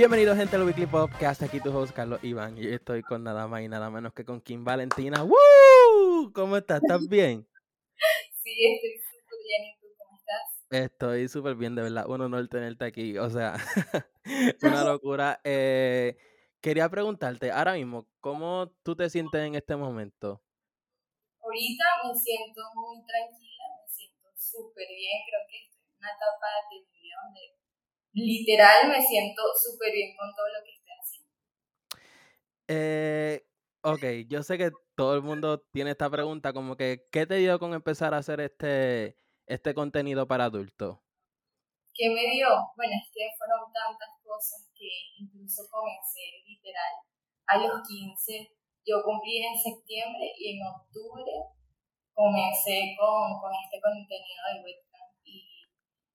Bienvenidos gente al Weekly Podcast, aquí tu host Carlos Iván y estoy con nada más y nada menos que con Kim Valentina. ¡Woo! ¿Cómo estás? ¿Estás bien? Sí, estoy súper bien. ¿Y tú cómo estás? Estoy súper bien, de verdad. Un honor tenerte aquí. O sea, una locura. Eh, quería preguntarte, ahora mismo, ¿cómo tú te sientes en este momento? Ahorita me siento muy tranquila, me siento súper bien. Creo que estoy en una etapa de mi vida donde literal me siento súper bien con todo lo que estoy haciendo. Eh, ok, yo sé que todo el mundo tiene esta pregunta, como que, ¿qué te dio con empezar a hacer este, este contenido para adultos? ¿Qué me dio? Bueno, es que fueron tantas cosas que incluso comencé literal a los 15. Yo cumplí en septiembre y en octubre comencé con, con este contenido de webcam.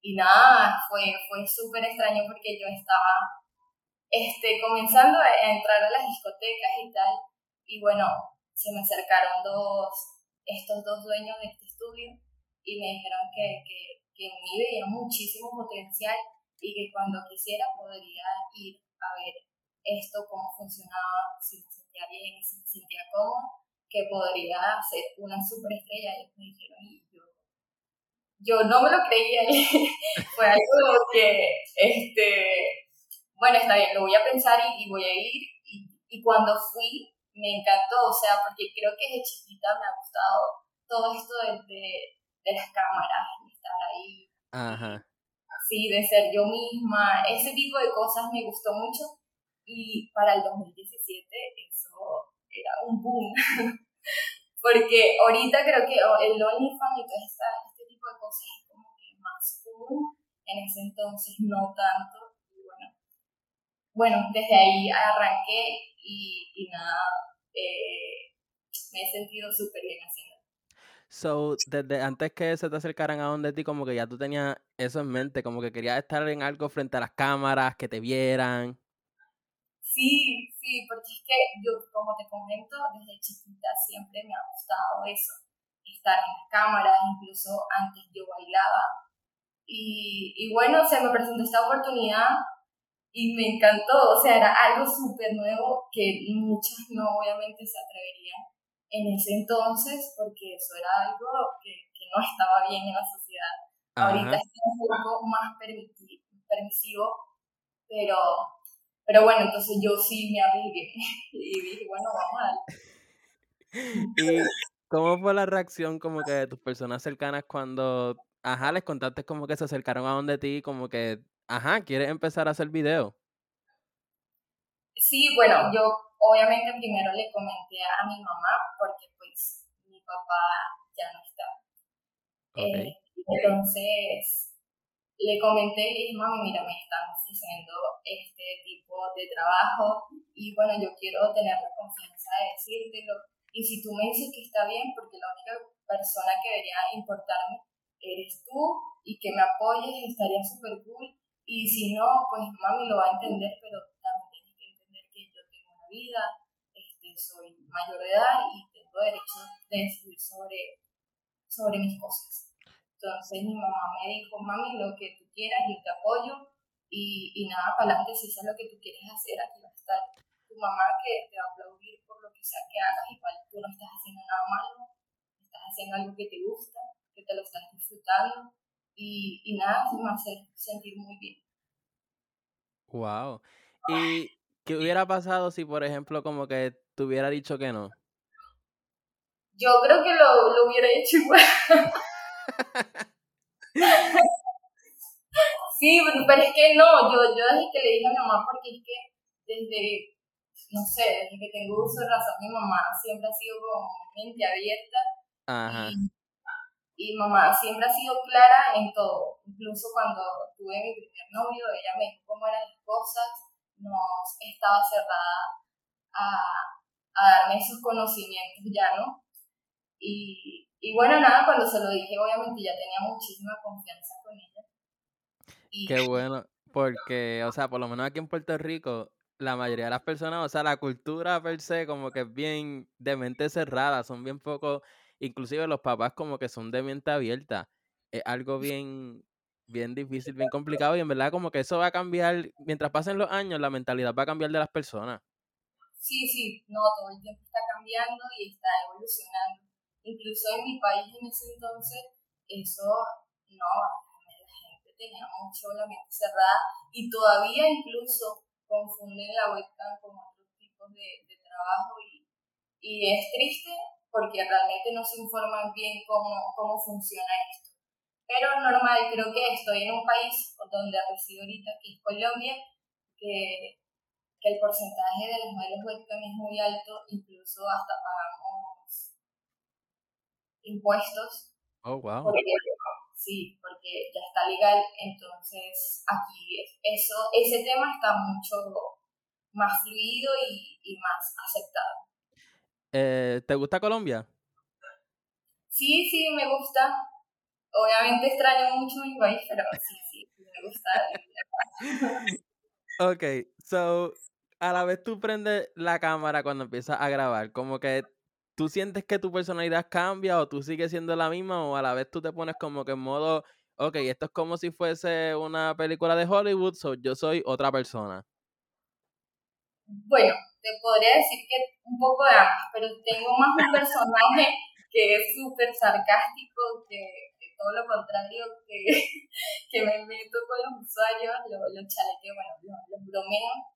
Y, nada, fue, fue súper extraño porque yo estaba este, comenzando a entrar a las discotecas y tal. Y bueno, se me acercaron dos, estos dos dueños de este estudio y me dijeron que, que, que en mí veía muchísimo potencial y que cuando quisiera podría ir a ver esto, cómo funcionaba, si me sentía bien, si me sentía cómodo, que podría ser una superestrella. Y me dijeron, y yo, no me lo creía. Fue algo que, este, bueno, está bien, lo voy a pensar y, y voy a ir. Y, y cuando fui, me encantó, o sea, porque creo que desde chiquita me ha gustado todo esto de, de, de las cámaras, de estar ahí. Ajá. Sí, de ser yo misma, ese tipo de cosas me gustó mucho y para el 2017 eso era un boom. porque ahorita creo que el OnlyFans y este tipo de cosas es como que más común, en ese entonces no tanto. Y bueno, bueno desde ahí arranqué y, y nada, eh, me he sentido súper bien haciendo. So, desde antes que se te acercaran a donde ti, como que ya tú tenías eso en mente, como que querías estar en algo frente a las cámaras, que te vieran. Sí, sí, porque es que yo, como te comento, desde chiquita siempre me ha gustado eso, estar en las cámaras, incluso antes yo bailaba. Y, y bueno, se me presentó esta oportunidad y me encantó, o sea, era algo súper nuevo que muchas no obviamente se atreverían en ese entonces porque eso era algo que, que no estaba bien en la sociedad. Ajá. Ahorita está un poco más permisivo, pero, pero bueno, entonces yo sí me arriesgué y dije, bueno, vamos a darle. ¿Y cómo fue la reacción como que de tus personas cercanas cuando, ajá, les contaste como que se acercaron a donde ti, como que, ajá, ¿quieres empezar a hacer video? Sí, bueno, yo obviamente primero le comenté a mi mamá porque pues mi papá ya no está. Okay. Eh, entonces le comenté y le dije, mami, mira, me están ofreciendo este tipo de trabajo y bueno, yo quiero tener la confianza de decírtelo. Y si tú me dices que está bien, porque la única persona que debería importarme eres tú y que me apoyes, estaría súper cool. Y si no, pues mami lo va a entender, pero también tienes que entender que yo tengo una vida, este, soy mayor de edad y tengo derecho de decidir sobre, sobre mis cosas. Entonces mi mamá me dijo, mami, lo que tú quieras, yo te apoyo y, y nada, para adelante, si eso es lo que tú quieres hacer, aquí va a estar tu mamá que te va a aplaudir por lo que sea que hagas, igual tú no estás haciendo nada malo, estás haciendo algo que te gusta, que te lo estás disfrutando y, y nada, se me hace sentir muy bien. Wow. ¿Y qué hubiera pasado si, por ejemplo, como que te hubiera dicho que no? Yo creo que lo, lo hubiera hecho igual. sí, pero, pero, es que no, yo, yo desde que le dije a mi mamá, porque es que desde, no sé, desde que tengo uso de razón, mi mamá siempre ha sido como mente abierta. Ajá. Y, y mamá siempre ha sido clara en todo. Incluso cuando tuve mi primer novio, ella me dijo cómo eran las cosas, no estaba cerrada a, a darme esos conocimientos ya, ¿no? Y, y bueno, nada, cuando se lo dije, obviamente ya tenía muchísima confianza con ella. Y... Qué bueno, porque, o sea, por lo menos aquí en Puerto Rico, la mayoría de las personas, o sea, la cultura per se como que es bien de mente cerrada, son bien poco, inclusive los papás como que son de mente abierta. Es algo bien, bien difícil, bien complicado y en verdad como que eso va a cambiar, mientras pasen los años, la mentalidad va a cambiar de las personas. Sí, sí, no, todo el tiempo está cambiando y está evolucionando. Incluso en mi país en ese entonces, eso no, la gente tenía mucho la mente cerrada y todavía incluso confunden la webcam con otros tipos de, de trabajo y, y es triste porque realmente no se informan bien cómo, cómo funciona esto. Pero normal, creo que estoy en un país donde resido ahorita, que es Colombia, que que el porcentaje de los modelos webcam es muy alto, incluso hasta pagamos impuestos. Oh, wow. Sí, porque ya está legal, entonces aquí eso, ese tema está mucho más fluido y, y más aceptado. Eh, ¿Te gusta Colombia? Sí, sí, me gusta. Obviamente extraño mucho mi país, pero sí, sí, me gusta. ok, so a la vez tú prendes la cámara cuando empiezas a grabar, como que tú sientes que tu personalidad cambia o tú sigues siendo la misma o a la vez tú te pones como que en modo, ok, esto es como si fuese una película de Hollywood, so yo soy otra persona. Bueno, te podría decir que un poco de ambas, pero tengo más un personaje que es súper sarcástico, que, todo lo contrario, que, que me meto con los usuarios, los lo chalequeo, bueno, los lo bromeo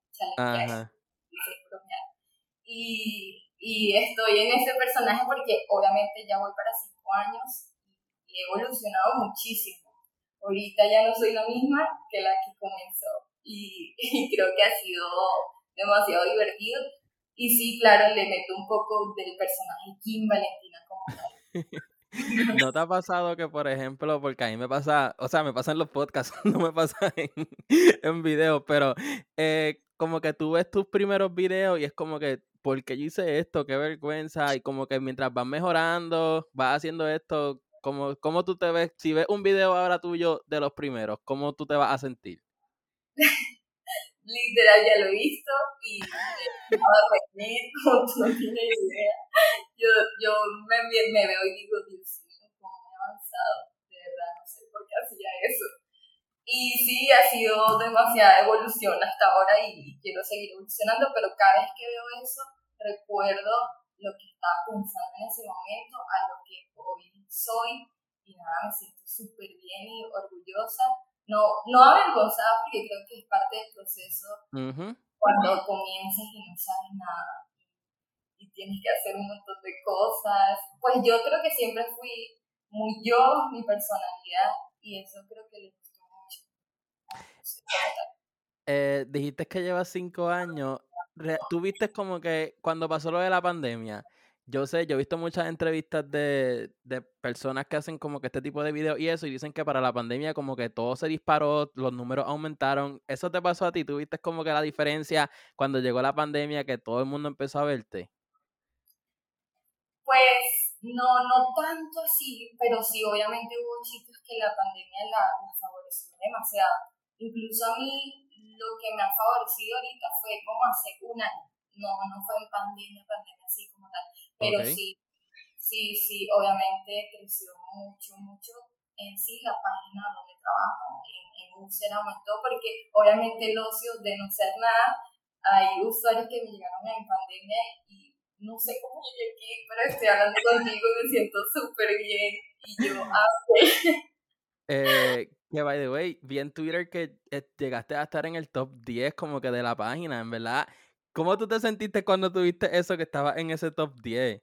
y, y estoy en ese personaje porque obviamente ya voy para cinco años y he evolucionado muchísimo. Ahorita ya no soy la misma que la que comenzó y, creo que ha sido demasiado divertido. Y sí, claro, le meto un poco del personaje Kim Valentina como tal. ¿No te ha pasado que, por ejemplo, porque a mí me pasa, o sea, me pasa en los podcasts, no me pasa en, en videos, pero eh, como que tú ves tus primeros videos y es como que, ¿por qué yo hice esto? Qué vergüenza. Y como que mientras vas mejorando, vas haciendo esto, como, ¿cómo tú te ves? Si ves un video ahora tuyo de los primeros, ¿cómo tú te vas a sentir? Literal, ya lo he visto y me va a reír como tú no tienes idea. Yo, yo me, veo y digo, Dios mío, cómo he avanzado. De verdad, no sé por qué hacía eso. Y sí, ha sido demasiada evolución hasta ahora y quiero seguir evolucionando, pero cada vez que veo eso, recuerdo lo que estaba pensando en ese momento, a lo que hoy soy, y nada, me siento súper bien y orgullosa. No, no avergonzada porque creo que es parte del proceso cuando comienzas y no sabes nada y tienes que hacer un montón de cosas. Pues yo creo que siempre fui muy yo, mi personalidad, y eso creo que le eh, dijiste que llevas cinco años. Tú viste como que cuando pasó lo de la pandemia, yo sé, yo he visto muchas entrevistas de, de, personas que hacen como que este tipo de videos y eso, y dicen que para la pandemia como que todo se disparó, los números aumentaron. ¿Eso te pasó a ti? ¿Tú viste como que la diferencia cuando llegó la pandemia que todo el mundo empezó a verte? Pues no, no tanto así, pero sí, obviamente hubo chicos que la pandemia la, la favoreció demasiado. Incluso a mí lo que me ha favorecido ahorita fue como hace un año. No, no fue en pandemia, pandemia así como tal. Pero sí, sí, sí, obviamente creció mucho, mucho en sí la página donde trabajo, en, en User aumentó porque obviamente el ocio de no ser nada, hay usuarios que me llegaron en pandemia y no sé cómo llegué aquí, pero estoy hablando contigo y me siento súper bien. Y yo, ah, eh, que by the way, vi en Twitter que eh, llegaste a estar en el top 10 como que de la página, en verdad. ¿Cómo tú te sentiste cuando tuviste eso que estaba en ese top 10?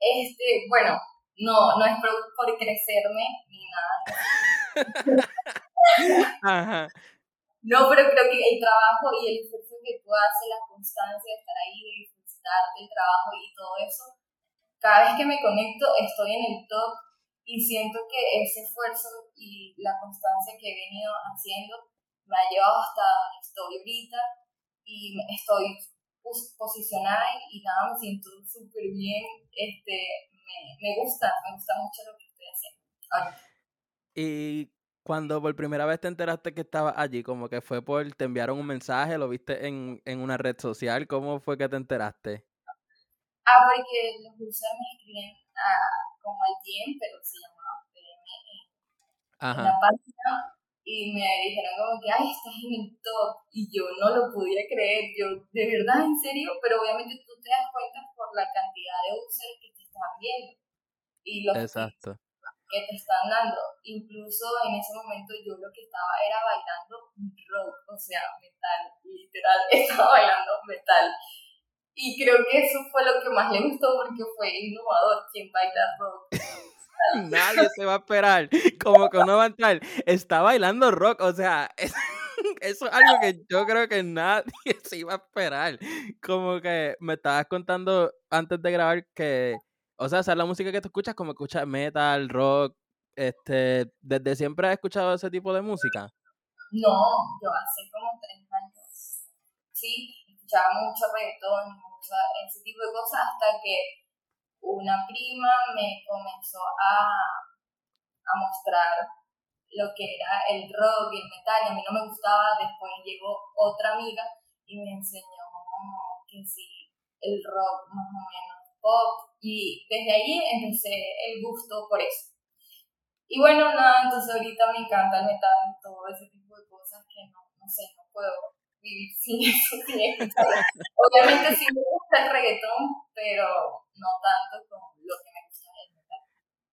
Este, bueno, no, no es por, crecerme ni nada. Ajá. No, pero creo que el trabajo y el esfuerzo que tú haces, la constancia de estar ahí, de disfrutarte el trabajo y todo eso, cada vez que me conecto estoy en el top y siento que ese esfuerzo y la constancia que he venido haciendo me ha llevado hasta donde estoy ahorita y estoy posicionada y nada, me siento súper bien, este, me, me, gusta, me gusta mucho lo que estoy haciendo Y cuando por primera vez te enteraste que estabas allí, como que fue por, te enviaron un mensaje, lo viste en, en una red social, ¿cómo fue que te enteraste? Ah, porque los usuarios me escriben a, como DM, pero se llamaba en la página y me dijeron como que, ay, estás en el top. Y yo no lo podía creer, yo, de verdad, en serio, pero obviamente tú te das cuenta por la cantidad de users que te están viendo y los Exacto. Que, te están dando. Incluso en ese momento yo lo que estaba era bailando rock, o sea, metal, literal, estaba bailando metal. Y creo que eso fue lo que más le gustó porque fue innovador, quien baila rock. Nadie se va a esperar. Como que uno va a entrar. Está bailando rock. O sea, eso es algo que yo creo que nadie se iba a esperar. Como que me estabas contando antes de grabar que, o sea, esa la música que tú escuchas, como escuchas metal, rock. Este, ¿desde siempre has escuchado ese tipo de música? No, yo hace como tres años. Sí, escuchaba mucho reggaetón, mucho ese tipo de cosas hasta que una prima me comenzó a, a mostrar lo que era el rock y el metal, y a mí no me gustaba, después llegó otra amiga y me enseñó que sí, el rock más o menos pop, y desde ahí empecé el gusto por eso. Y bueno, nada, entonces ahorita me encanta el metal y todo ese tipo de cosas que no, no sé, no puedo vivir sin eso, Obviamente sí me gusta el reggaetón, pero no tanto como lo que me gusta el metal.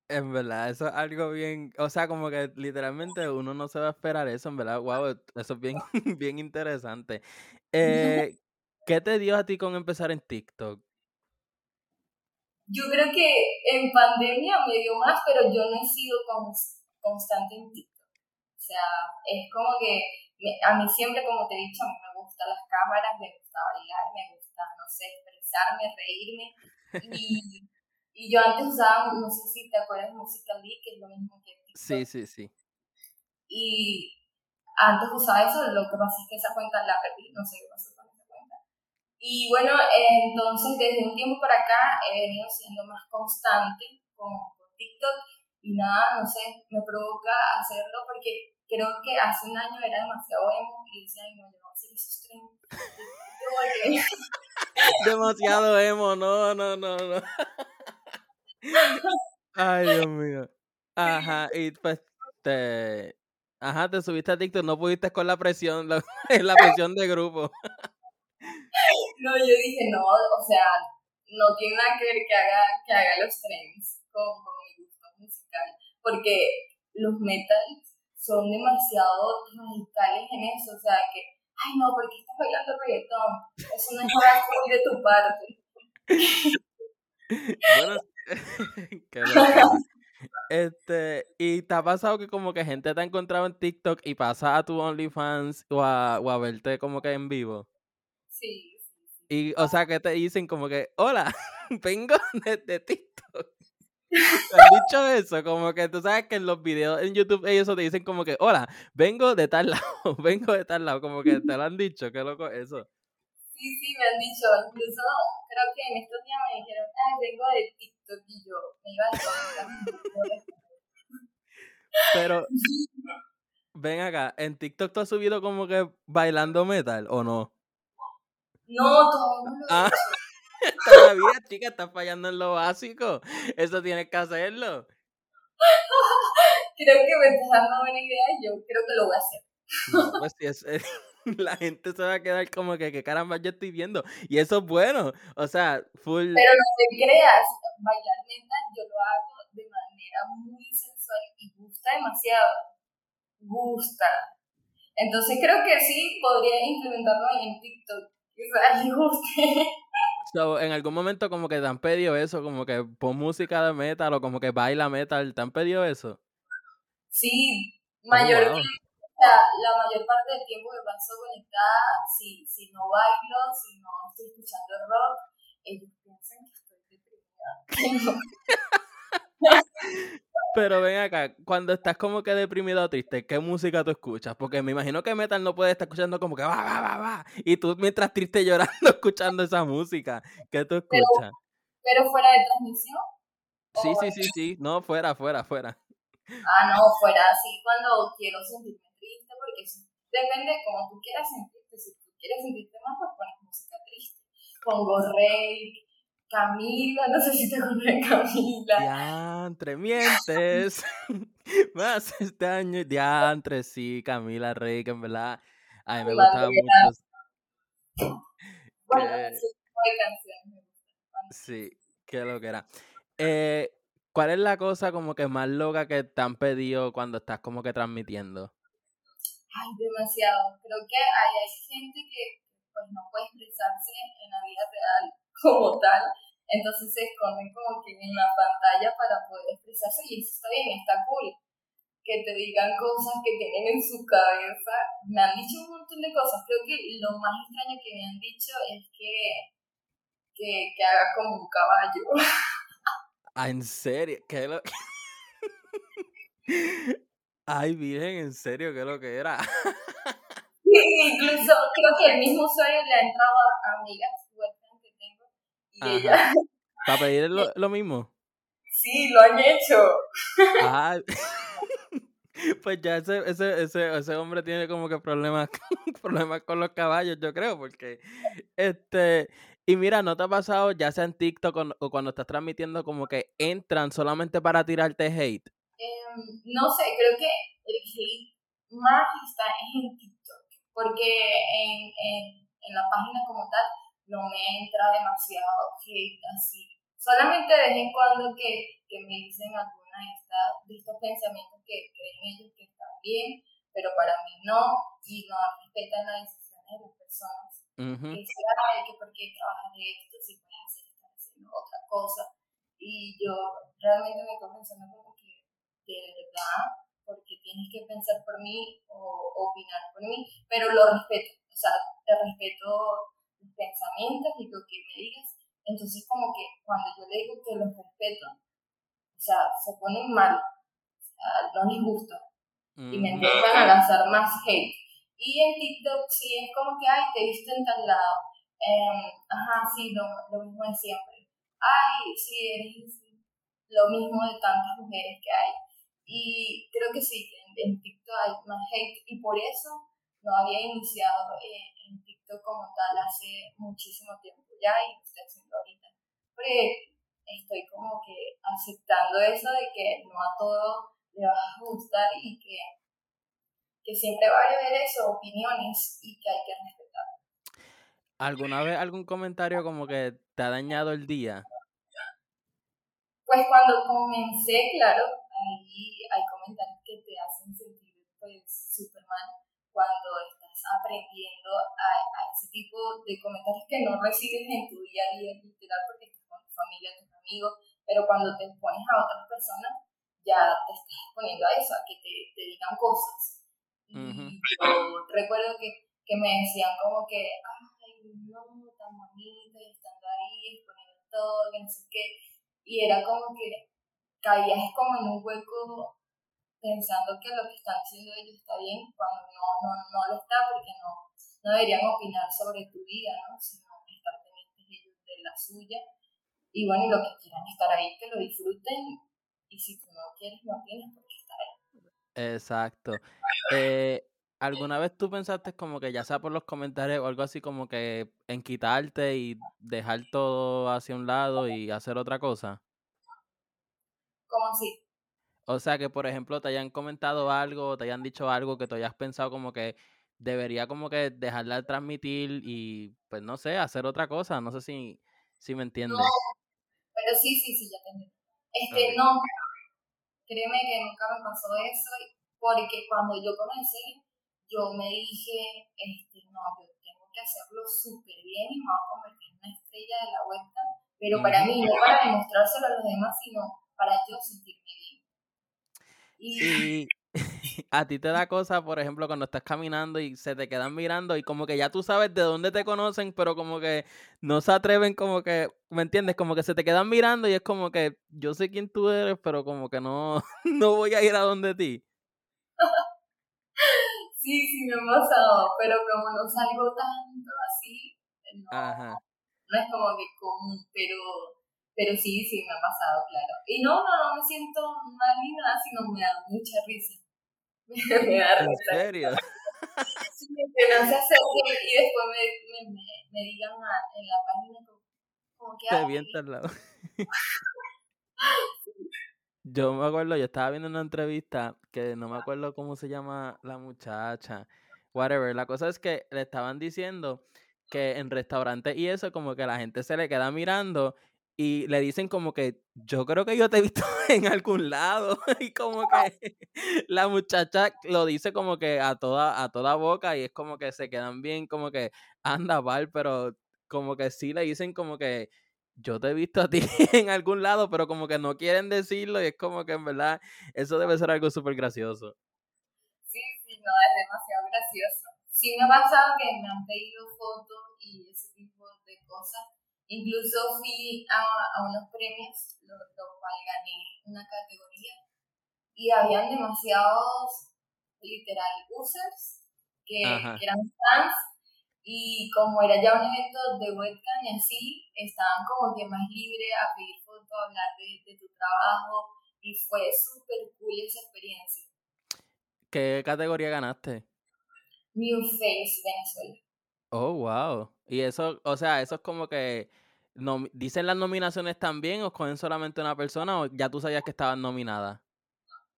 En verdad, eso es algo bien, o sea, como que literalmente uno no se va a esperar eso, en verdad, wow, eso es bien, bien interesante. Eh, ¿Qué te dio a ti con empezar en TikTok? Yo creo que en pandemia me dio más, pero yo no he sido constante en TikTok. O sea, es como que a mí siempre, como te he dicho, a mí me gustan las cámaras, me gusta bailar, me gusta, no sé, expresarme, reírme. Y, y yo antes usaba, no sé si te acuerdas, Musical.ly, que es lo mismo que TikTok. Sí, sí, sí. Y antes usaba eso, lo que pasa es que esa cuenta la perdí, no sé qué pasó con esa cuenta. Y bueno, entonces desde un tiempo para acá he venido siendo más constante con, con TikTok y nada, no sé, me provoca hacerlo porque creo que hace un año era demasiado emo y decía, ay, no, yo no voy a hacer esos tren. demasiado emo, no, no, no, no. Ay, Dios mío. Ajá, y pues te... Ajá, te subiste a TikTok, no pudiste con la presión, la, la presión de grupo. No, yo dije, no, o sea, no tiene nada que ver que haga, que haga los trends con, con musical, porque los metals son demasiado radicales en eso, o sea, que, ay no, ¿por qué estás bailando reggaetón? Eso no es muy de tu parte. bueno, qué Este, ¿y te ha pasado que como que gente te ha encontrado en TikTok y pasa a tu OnlyFans o a, o a verte como que en vivo? Sí, Y, o sea, que te dicen como que, hola, vengo de TikTok. ¿Te han dicho eso? Como que tú sabes que en los videos en YouTube ellos te dicen como que, hola, vengo de tal lado, vengo de tal lado, como que te lo han dicho, qué loco eso. Sí, sí, me han dicho, incluso creo que en estos días me dijeron, ah, vengo de TikTok y yo me iba a Pero, ven acá, ¿en TikTok tú has subido como que bailando metal o no? No, todavía no lo ah. Todavía, chica, estás fallando en lo básico. Eso tienes que hacerlo. creo que me estás dando buena idea y yo creo que lo voy a hacer. pues sí, es, la gente se va a quedar como que, ¿qué caramba yo estoy viendo? Y eso es bueno. O sea, full. Pero no te creas, bailar mental yo lo hago de manera muy sensual y gusta demasiado. Gusta. Entonces creo que sí podría implementarlo en TikTok. Que sea, guste. So, en algún momento como que te han pedido eso, como que pon música de metal o como que baila metal, ¿te han pedido eso? Sí, mayor oh, la mayor parte del tiempo que paso conectada, si, si no bailo, si no estoy escuchando rock, ellos piensan que estoy deprimida. Pero ven acá, cuando estás como que deprimido o triste, ¿qué música tú escuchas? Porque me imagino que metal no puede estar escuchando como que va, va, va, va. Y tú mientras triste llorando escuchando esa música. ¿Qué tú escuchas? Pero, fuera de transmisión. Sí, sí, sí, sí. No, fuera, fuera, fuera. Ah, no, fuera así cuando quiero sentirme triste, porque depende de cómo tú quieras sentirte. Si tú quieres sentirte más, pues pones música triste. Pongo rey, Camila, no sé si te acuerdas de Camila. Diantre, mientes. Más este año, diantre, sí, Camila Rey, que en verdad, a mí me gustaba mucho. Bueno, que... de canciones Sí, qué lo que era. Eh, ¿Cuál es la cosa como que más loca que te han pedido cuando estás como que transmitiendo? Ay, demasiado. Creo que hay, hay gente que pues no puede expresarse en la vida real como tal, entonces se esconden como que en la pantalla para poder expresarse y eso está bien, está cool. Que te digan cosas que tienen en su cabeza. Me han dicho un montón de cosas. Creo que lo más extraño que me han dicho es que, que, que haga como un caballo. Ah, ¿en serio? ¿Qué lo... Ay, virgen, ¿en serio qué es lo que era? sí, incluso creo que el mismo usuario le ha entrado a amigas ella... ¿Para pedir lo, lo, mismo? Sí, lo han hecho. Ah, pues ya ese, ese, ese, ese hombre tiene como que problemas, problemas con los caballos, yo creo, porque este, y mira, ¿no te ha pasado, ya sea en TikTok o, cuando estás transmitiendo, como que entran solamente para tirarte hate? Em, no sé, creo que el hate más está en TikTok, porque en, en, en la página como tal no me entra demasiado hate así. Solamente de vez en cuando que, que me dicen alguna de, de estos pensamientos que creen ellos que están bien, pero para mí no, y no respetan las decisiones de las personas. Uh -huh. que se que por qué trabajas de esto, si puedes hacer, haciendo otra cosa. Y yo realmente me estoy pensando como que de verdad, porque tienes que pensar por mí o opinar por mí, pero lo respeto, o sea, te respeto tus pensamientos y lo que me digas. Entonces como que cuando yo le digo que los respeto, o sea, se ponen mal, o sea, no les gusta. Y me empiezan a lanzar más hate. Y en TikTok sí es como que, ay, te viste en tal lado. Eh, ajá, sí, lo, lo, mismo de siempre. Ay, sí, eres lo mismo de tantas mujeres que hay. Y creo que sí, en, en TikTok hay más hate y por eso no había iniciado eh, TikTok como tal hace muchísimo tiempo ya y lo estoy haciendo ahorita. Pero estoy como que aceptando eso de que no a todo le va a gustar y que que siempre va a haber eso, opiniones y que hay que respetar. ¿Alguna vez algún comentario como que te ha dañado el día? Pues cuando comencé, claro, ahí hay comentarios que te hacen sentir pues súper mal cuando aprendiendo a, a, ese tipo de comentarios que no recibes en tu día a día literal porque estás con tu familia, tus amigos, pero cuando te expones a otras personas ya te estás exponiendo a eso, a que te, te digan cosas y yo recuerdo que, que me decían como que, ay, no, tan bonita, y estando ahí, exponiendo todo, que no sé qué. Y era como que caías como en un hueco pensando que lo que están diciendo ellos está bien, cuando no, no, no lo está, porque no, no deberían opinar sobre tu vida, ¿no? sino estar pendientes ellos de la suya. Y bueno, lo que quieran estar ahí, que lo disfruten, y si tú no quieres, no tienes por qué estar ahí. Exacto. Eh, ¿Alguna vez tú pensaste como que ya sea por los comentarios o algo así como que en quitarte y dejar todo hacia un lado y hacer otra cosa? ¿Cómo así? O sea, que por ejemplo te hayan comentado algo, te hayan dicho algo que tú hayas pensado como que debería como que dejarla de transmitir y pues no sé, hacer otra cosa. No sé si, si me entiendes. No, pero sí, sí, sí, ya te entiendo. Este, okay. no, créeme que nunca me pasó eso, porque cuando yo comencé, yo me dije, este, no, yo tengo que hacerlo súper bien y me voy a convertir en una estrella de la vuelta, pero para mí, no para demostrárselo a los demás, sino para yo sentirme bien. Y, a ti te da cosa, por ejemplo, cuando estás caminando y se te quedan mirando y como que ya tú sabes de dónde te conocen, pero como que no se atreven, como que, ¿me entiendes? Como que se te quedan mirando y es como que yo sé quién tú eres, pero como que no, no voy a ir a donde ti. sí, sí me ha pasado, pero como no salgo tanto así, no, Ajá. no es como que común, pero pero sí, sí me ha pasado, claro. Y no, no, no me siento mal ni nada, sino me da mucha risa. me da ¿En risa. serio? Sí, no se acerquen y después me, me, me, me digan a, en la página como, como que... Te ay, viento al lado. Yo me acuerdo, yo estaba viendo una entrevista que no me acuerdo cómo se llama la muchacha. Whatever. La cosa es que le estaban diciendo que en restaurantes y eso, como que la gente se le queda mirando y le dicen como que yo creo que yo te he visto en algún lado. Y como que la muchacha lo dice como que a toda, a toda boca y es como que se quedan bien, como que anda, Val, pero como que sí le dicen como que yo te he visto a ti en algún lado, pero como que no quieren decirlo y es como que en verdad eso debe ser algo súper gracioso. Sí, sí, no, es demasiado gracioso. Sí me ha pasado que me han pedido fotos y ese tipo de cosas. Incluso fui a, a unos premios, lo, lo cual gané una categoría, y habían demasiados, literal, users que eran fans y como era ya un evento de webcam y así, estaban como que más libres a pedir fotos, a hablar de, de tu trabajo y fue súper cool esa experiencia. ¿Qué categoría ganaste? New Face Venezuela. Oh, wow. Y eso, o sea, eso es como que nom- dicen las nominaciones también o cogen solamente una persona o ya tú sabías que estabas nominada.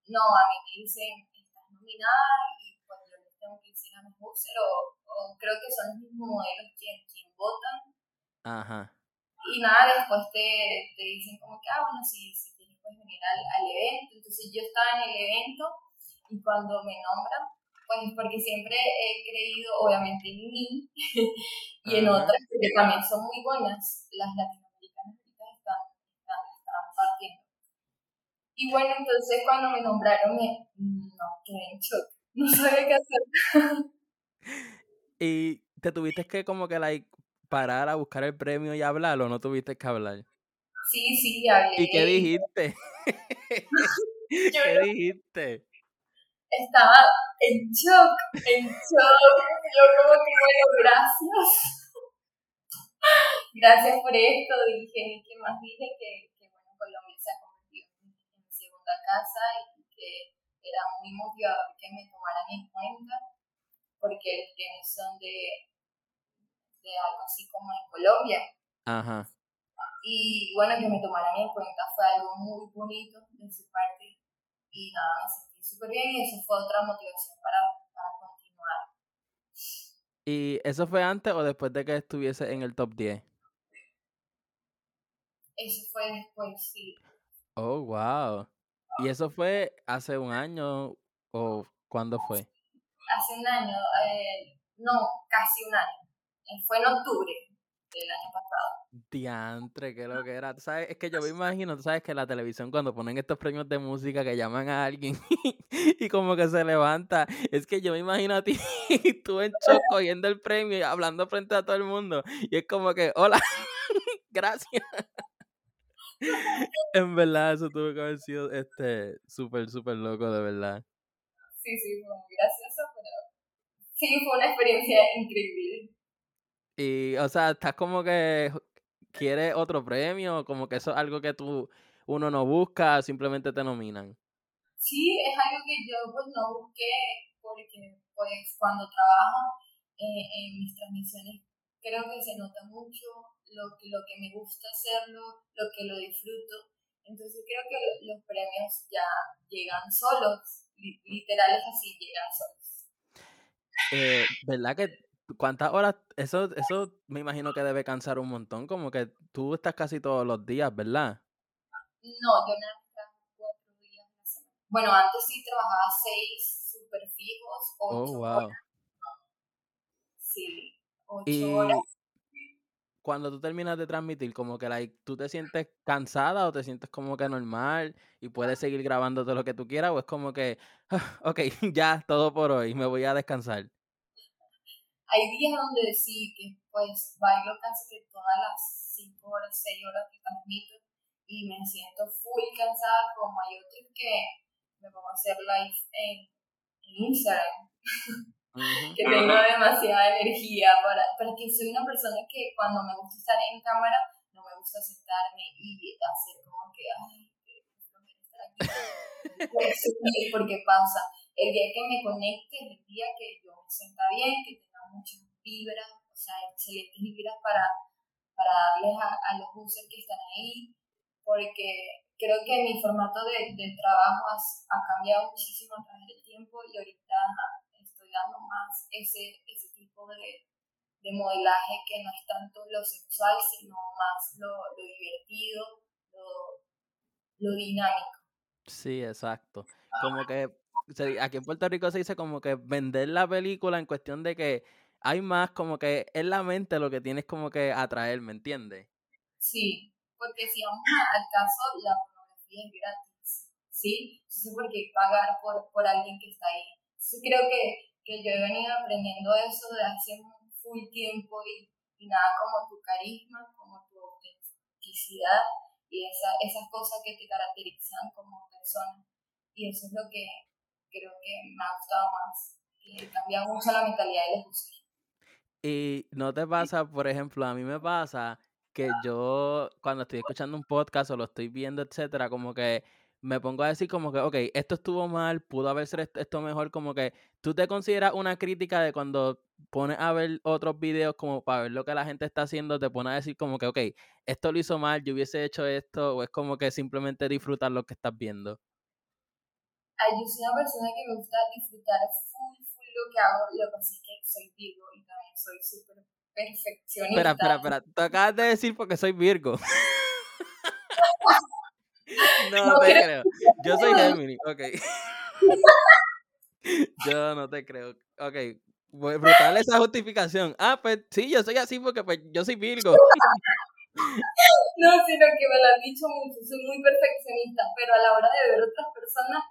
No, a mí me dicen, estás nominada y pues yo les tengo que decir a mis users o, o creo que son los mismos modelos quien, quien votan Ajá. y nada, después te, te dicen como que, ah, bueno, si, si quieres puedes venir al, al evento. Entonces yo estaba en el evento y cuando me nombran, pues porque siempre he creído obviamente en mí y en Ajá. otras que también son muy buenas, las latinoamericanas están, están, están partiendo. Y bueno, entonces cuando me nombraron me, no, quedé en shock, no sabía qué hacer. Y te tuviste que como que like parar a buscar el premio y hablar o no tuviste que hablar. Sí, sí, hablé. ¿Y qué dijiste? ¿Qué dijiste? estaba en shock, en shock. Yo como que, bueno, gracias. Gracias por esto. Dije, ¿qué más dije? Que, que bueno, Colombia se ha convertido en, mi segunda casa y que era muy motivador que me tomaran en cuenta porque los premios son de, de algo así como en Colombia. Ajá. Y bueno, que me tomaran en cuenta fue algo muy bonito de su parte y nada, me sentí súper bien y eso fue otra motivación para, para continuar. ¿Y eso fue antes o después de que estuviese en el top 10? Eso fue después, sí. Oh, wow. ¿Y eso fue hace un año o cuándo fue? Hace un año, eh, no, casi un año. Fue en octubre del año pasado. Diantre, que lo que era. Tú sabes, es que yo me imagino, tú sabes que en la televisión cuando ponen estos premios de música que llaman a alguien y como que se levanta, es que yo me imagino a ti, tú en shock cogiendo el premio y hablando frente a todo el mundo y es como que, hola, gracias. en verdad, eso tuvo que haber sido este súper, súper loco, de verdad. Sí, sí, fue muy gracioso, pero sí, fue una experiencia increíble. Y, o sea, estás como que quieres otro premio, como que eso es algo que tú, uno no busca, simplemente te nominan. Sí, es algo que yo pues no busqué porque pues cuando trabajo eh, en mis transmisiones creo que se nota mucho lo que, lo que me gusta hacerlo, lo que lo disfruto. Entonces creo que lo- los premios ya llegan solos, li- literales así, llegan solos. Eh, ¿Verdad que cuántas horas? Eso, eso me imagino que debe cansar un montón, como que tú estás casi todos los días, ¿verdad? No, yo nada más trabajo cuatro días a la semana. Bueno, antes sí trabajaba seis super fijos, Oh, ocho wow. horas, sí, ocho Y horas. cuando tú terminas de transmitir, como que like, tú te sientes cansada o te sientes como que normal y puedes seguir grabando todo lo que tú quieras o es como que, "Ah, ok, ya, todo por hoy, me voy a descansar. Hay días donde sí, que pues bailo casi que todas las 5 horas, 6 horas que transmito y me siento full cansada, como hay otros que me pongo a hacer live en, en Instagram, que tengo demasiada energía para, porque soy una persona que cuando me gusta estar en cámara, no me gusta sentarme y hacer como que, ay, que flojera estar aquí. Pues, sí, porque pasa. El día que me conecte es el día que yo me sienta bien, que muchas vibras, o sea, excelentes vibras para, para darles a, a los users que están ahí, porque creo que mi formato de, de trabajo ha, ha, cambiado muchísimo a través del tiempo y ahorita estoy dando más ese, ese tipo de, de modelaje que no es tanto lo sexual, sino más lo, lo divertido, lo, lo dinámico. Sí, exacto. Como que aquí en Puerto Rico se dice como que vender la película en cuestión de que hay más como que en la mente lo que tienes como que atraer, ¿me entiendes? Sí, porque si vamos al caso, la pornografía es gratis, ¿sí? Entonces, ¿por qué pagar por, por alguien que está ahí? Entonces, creo que, que yo he venido aprendiendo eso de hace full tiempo y, y nada como tu carisma, como tu autenticidad y esa, esas cosas que te caracterizan como persona. Y eso es lo que creo que me ha gustado más, que cambia mucho la mentalidad de los Y no te pasa, por ejemplo, a mí me pasa que yo cuando estoy escuchando un podcast o lo estoy viendo, etcétera, como que me pongo a decir como que, ok, esto estuvo mal, pudo haber sido esto mejor, como que tú te consideras una crítica de cuando pones a ver otros videos como para ver lo que la gente está haciendo, te pones a decir como que, ok, esto lo hizo mal, yo hubiese hecho esto, o es como que simplemente disfrutar lo que estás viendo. Ay, yo soy una persona que me gusta disfrutar full, full lo que hago, lo que pasa es que soy Virgo y también soy súper perfeccionista. Espera, espera, espera, te acabas de decir porque soy Virgo. No, no te creo. Yo soy Gemini, ok. Yo no te creo. Ok, brutal esa justificación. Ah, pues sí, yo soy así porque pues yo soy Virgo. No, sino que me lo han dicho mucho, soy muy perfeccionista, pero a la hora de ver otras personas,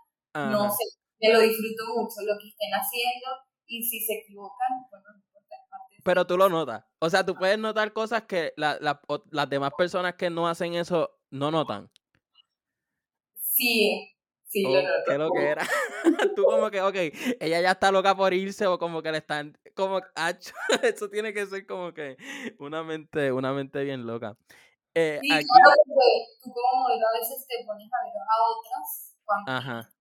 no sé, me lo disfruto mucho, lo que estén haciendo, y si se equivocan, bueno, no importa. Pero tú lo notas. O sea, tú puedes notar cosas que la, la, las demás personas que no hacen eso no notan. Sí, sí, lo noto. ¿Qué lo que era? Tú como que, ok, ella ya está loca por irse o como que le están, como, eso tiene que ser como que una mente, una mente bien loca. Eh, sí, aquí... tú como modelo a veces te pones a ver a otras cuando Ajá.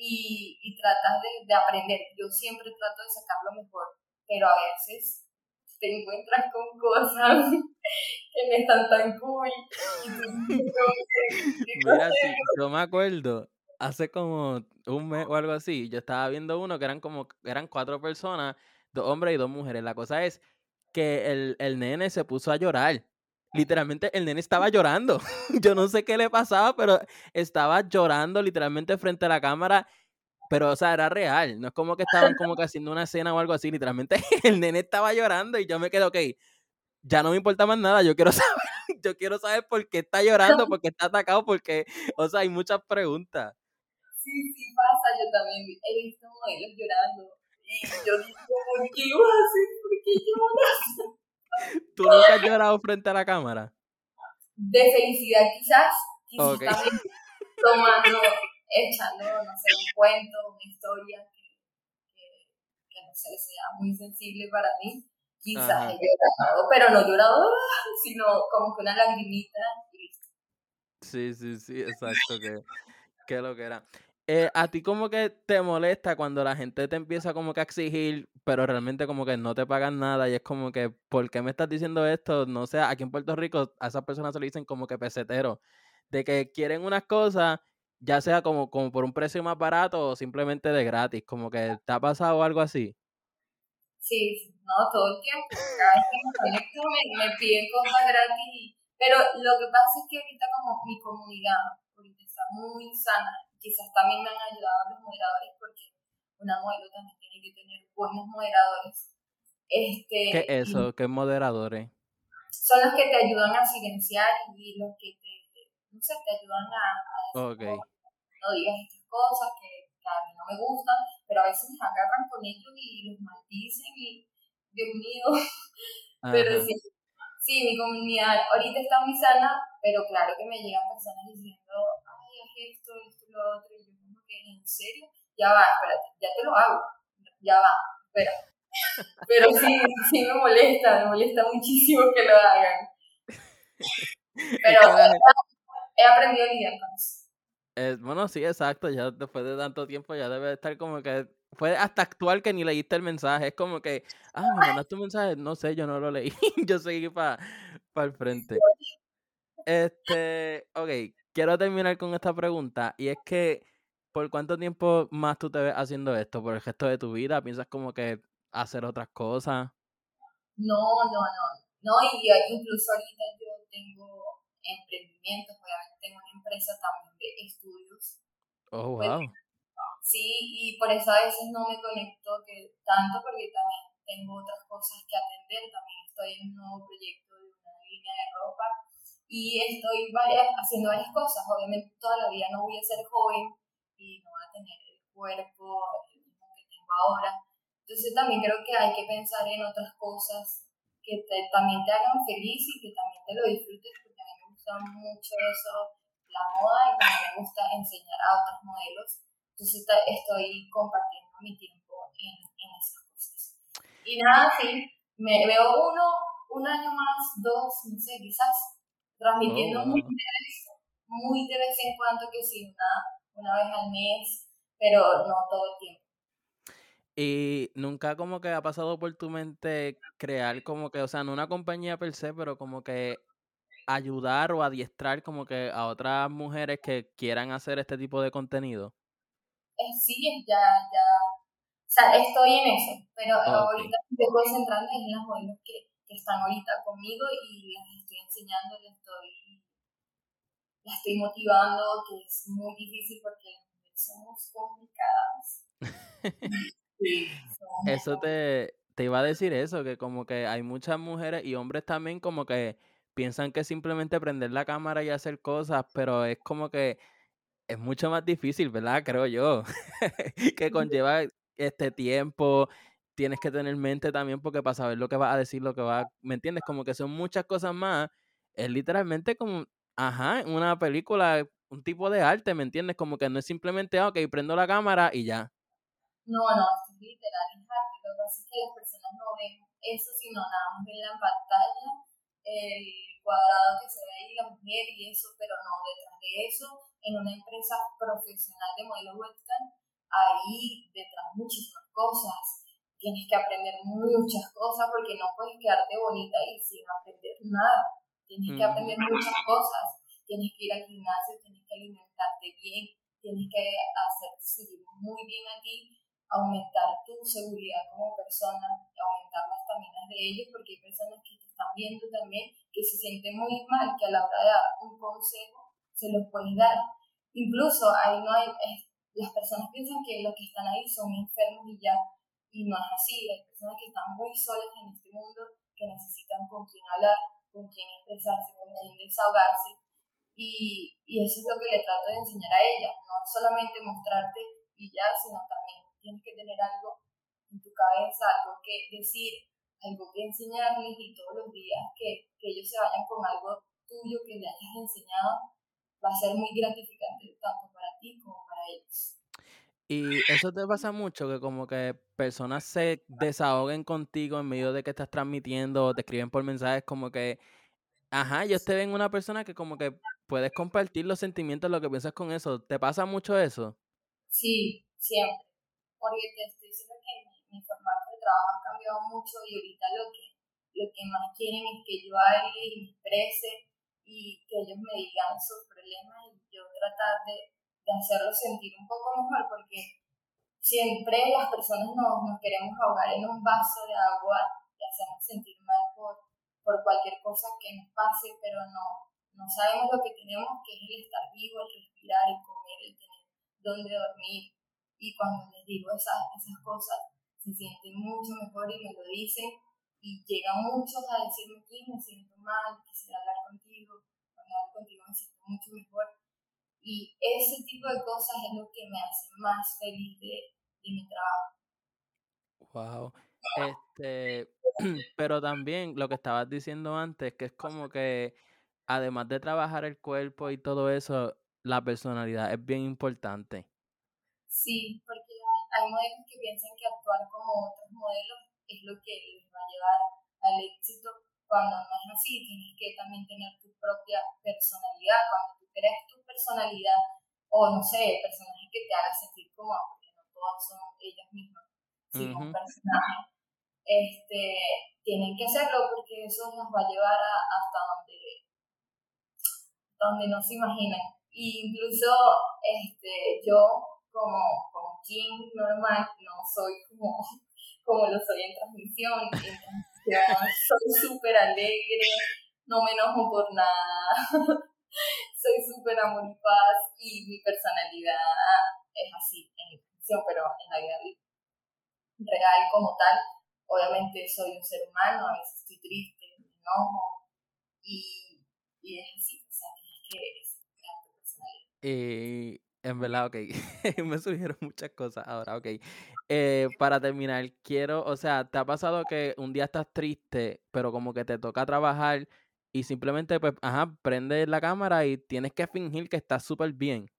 Y, y tratas de, de aprender. Yo siempre trato de sacar lo mejor, pero a veces te encuentras con cosas que no están tan cool. Mira, sí, yo me acuerdo, hace como un mes o algo así, yo estaba viendo uno que eran como, eran cuatro personas, dos hombres y dos mujeres. La cosa es que el, el nene se puso a llorar. Literalmente el nene estaba llorando. Yo no sé qué le pasaba, pero estaba llorando literalmente frente a la cámara pero, o sea, era real. No es como que estaban como que haciendo una escena o algo así. Literalmente el nene estaba llorando y yo me quedé, ok, ya no me importa más nada. Yo quiero saber, yo quiero saber por qué está llorando, por qué está atacado, porque, o sea, hay muchas preguntas. Sí, sí, pasa. Yo también he visto modelos llorando. Y yo digo, ¿por qué lo hacen? ¿Por qué lloras? ¿Tú nunca has llorado frente a la cámara? De felicidad, quizás. Quizás okay. también tomando echando, no sé, un cuento, una historia que, que, no sé, sea muy sensible para mí. Quizás he llorado, pero no llorado, sino como que una lagrimita y listo. Sí, sí, sí, exacto, que, que lo que era. Eh, ¿A ti como que te molesta cuando la gente te empieza como que a exigir, pero realmente como que no te pagan nada y es como que, ¿por qué me estás diciendo esto? No sé, aquí en Puerto Rico a esas personas se le dicen como que pesetero, de que quieren unas cosas ya sea como, como por un precio más barato o simplemente de gratis, como que te ha pasado algo así. Sí, no, todo el tiempo. Cada vez que me me piden cosas gratis. Pero lo que pasa es que ahorita como mi comunidad ahorita está muy sana, quizás también me han ayudado los moderadores porque una modelo también tiene que tener buenos moderadores. Este, ¿Qué es eso? ¿Qué moderadores? Son los que te ayudan a silenciar y los que te, no sé, te ayudan a, Okay. No, digas estas cosas que, a mí no me gustan, pero a veces me agarran con ellos y los maldicen y, Dios mío. pero sí, sí, mi comunidad ahorita está muy sana, pero claro que me llegan personas diciendo, ay, haz esto, esto, lo otro, y yo como que, ¿en serio? Ya va, espérate, ya te lo hago, ya va, espera. Pero sí, sí me molesta, me molesta muchísimo que lo hagan. Pero he aprendido a lidiar con eso. Eh, bueno, sí, exacto. Ya después de tanto tiempo ya debe estar como que. Fue hasta actual que ni leíste el mensaje. Es como que, ah, me mandaste un mensaje. No sé, yo no lo leí. yo seguí para para el frente. Este, ok, quiero terminar con esta pregunta y es que, ¿por cuánto tiempo más tú te ves haciendo esto? ¿Por el resto de tu vida? ¿Piensas como que hacer otras cosas? No, no, no. No, y incluso ahorita yo tengo emprendimientos, obviamente tengo una empresa también de estudios. Oh, pues, wow. sí, y por eso a veces no me conecto que tanto porque también tengo otras cosas que atender, también estoy en un nuevo proyecto de una línea de ropa y estoy varias, haciendo varias cosas. Obviamente toda la vida no voy a ser joven y no voy a tener el cuerpo el mismo que tengo ahora. Entonces también creo que hay que pensar en otras cosas que también te hagan feliz y que también te lo disfrutes, porque a mí me gusta mucho eso, la moda, y también me gusta enseñar a otros modelos. Entonces estoy compartiendo mi tiempo en, en esas cosas. Y nada, sí, me veo uno, un año más, dos, no sé, quizás transmitiendo oh, muy, de vez, muy de vez en cuando, que sí, una, una vez al mes, pero no todo el tiempo. Y nunca como que ha pasado por tu mente crear como que, o sea, no una compañía per se, pero como que ayudar o adiestrar como que a otras mujeres que quieran hacer este tipo de contenido? Eh, sí, ya, ya, o sea, estoy en eso, pero ahorita me estoy concentrando en las modelos que, que están ahorita conmigo y las estoy enseñando, las estoy, las estoy motivando, que es muy difícil porque somos complicadas. eso te, te iba a decir eso, que como que hay muchas mujeres y hombres también como que piensan que simplemente prender la cámara y hacer cosas, pero es como que es mucho más difícil, ¿verdad? Creo yo, que conlleva este tiempo, tienes que tener mente también porque para saber lo que vas a decir, lo que va, ¿me entiendes? Como que son muchas cosas más. Es literalmente como, ajá, una película, un tipo de arte, ¿me entiendes? Como que no es simplemente, ah, ok, prendo la cámara y ya. No, no, es literal, es arte. Lo que pasa es que las personas no ven eso, sino nada más ven la pantalla, el cuadrado que se ve ahí, la mujer y eso, pero no, detrás de eso, en una empresa profesional de modelo webcam, hay detrás muchísimas cosas tienes que aprender muchas cosas porque no puedes quedarte bonita y sin aprender nada. Tienes que aprender muchas cosas. Tienes que ir al gimnasio, tienes que alimentarte bien, tienes que hacer seguir muy bien a ti, aumentar tu seguridad como persona, aumentar las estaminas de ellos, porque hay personas que te están viendo también que se sienten muy mal, que a la hora de dar un consejo se los puedes dar. Incluso ahí no hay, las personas piensan que los que están ahí son enfermos y ya, y no es así, hay personas que están muy solas en este mundo, que necesitan con quien hablar, con quien expresarse, con quien desahogarse. Y, y eso es lo que le trato de enseñar a ellas, no solamente mostrarte y ya, sino también tienes que tener algo en tu cabeza, algo que decir, algo que enseñarles y todos los días que, que ellos se vayan con algo tuyo que le hayas enseñado, va a ser muy gratificante tanto para ti como para ellos. Y eso te pasa mucho, que como que personas se desahoguen contigo en medio de que estás transmitiendo o te escriben por mensajes como que, ajá, yo te ven una persona que como que puedes compartir los sentimientos, lo que piensas con eso. ¿Te pasa mucho eso? Sí, siempre. Porque te estoy diciendo que mi, formato de trabajo ha cambiado mucho y ahorita lo que, lo que más quieren es que yo hable y me exprese y que ellos me digan sus problemas y yo tratar de de hacerlo sentir un poco mejor, porque siempre las personas nos, nos queremos ahogar en un vaso de agua y hacernos sentir mal por, por cualquier cosa que nos pase, pero no, no sabemos lo que tenemos, que es el estar vivo, el respirar, el comer, el tener donde dormir. Y cuando les digo esas, esas cosas, se sienten mucho mejor y me lo dicen. Y llegan muchos a decirme que me siento mal, quisiera hablar contigo, cuando hablo contigo me siento mucho mejor. Y ese tipo de cosas es lo que me hace más feliz de, mi trabajo. Wow. Este, pero también lo que estabas diciendo antes, que es como que además de trabajar el cuerpo y todo eso, la personalidad es bien importante. Sí, porque hay modelos que piensan que actuar como otros modelos es lo que les va a llevar al éxito, cuando no es así, tienes que también tener tu propia personalidad, cuando tú creas tu personalidad o no sé, personajes que te hagan sentir como, porque no todas son ellas mismas, sino un personaje. este, tienen que hacerlo porque eso nos va a llevar a, hasta donde, donde no se imaginan. Y incluso este, yo, como, como Kim normal, no soy como, como lo soy en transmisión. En transmisión soy súper alegre, no me enojo por nada, soy súper amor y paz y mi personalidad es así en transmisión, pero en la vida real como tal obviamente soy un ser humano, a veces estoy triste, me enojo y, y es así, o sea, que es tu personalidad. Y en verdad, ok, me surgieron muchas cosas ahora, ok. Eh, para terminar, quiero, o sea, ¿te ha pasado que un día estás triste, pero como que te toca trabajar y simplemente, pues, ajá, prendes la cámara y tienes que fingir que estás súper bien?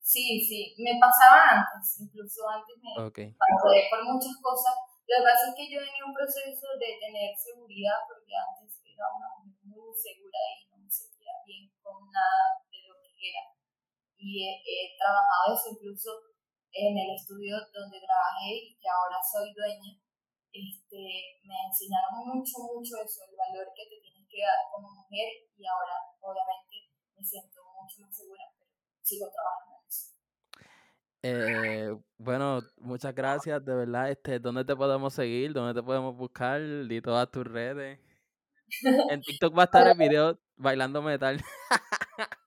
Sí, sí, me pasaba antes, incluso antes me okay. pasé por muchas cosas lo que pasa es que yo venía un proceso de tener seguridad porque antes era una mujer muy segura y no me sentía bien con nada de lo que era. Y he, trabajado eso incluso en el estudio donde trabajé y que ahora soy dueña. Este, me enseñaron mucho, mucho eso, el valor que te tienes como mujer y ahora obviamente me siento mucho más segura, pero sigo trabajando en eso. Eh, bueno, muchas gracias, de verdad. Este, ¿Dónde te podemos seguir? ¿Dónde te podemos buscar? Di todas tus redes. En TikTok va a estar el video bailando metal.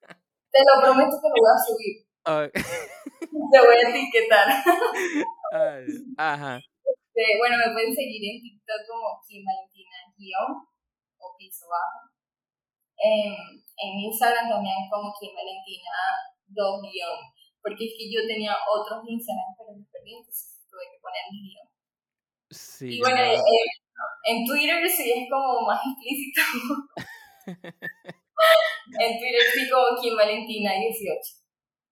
Te lo prometo que lo voy a subir. Te voy a etiquetar. ajá. Este, bueno, me pueden seguir en TikTok como Kim Valentina guion o piso bajo. En, en Instagram también como Kim Valentina dos guion porque es que yo tenía otros Instagram, pero los perdí, entonces tuve que poner mi guion. Sí, y bueno, eh, en Twitter sí es como más explícito. en Twitter sí como Kim Valentina 18.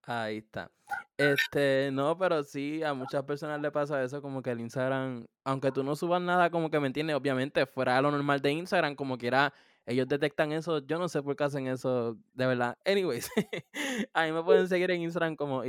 Ahí está. Este, no, pero sí, a muchas personas le pasa eso, como que el Instagram, aunque tú no subas nada, como que me entiendes, obviamente, fuera de lo normal de Instagram, como quiera ellos detectan eso. Yo no sé por qué hacen eso, de verdad. Anyways, a me pueden seguir en Instagram como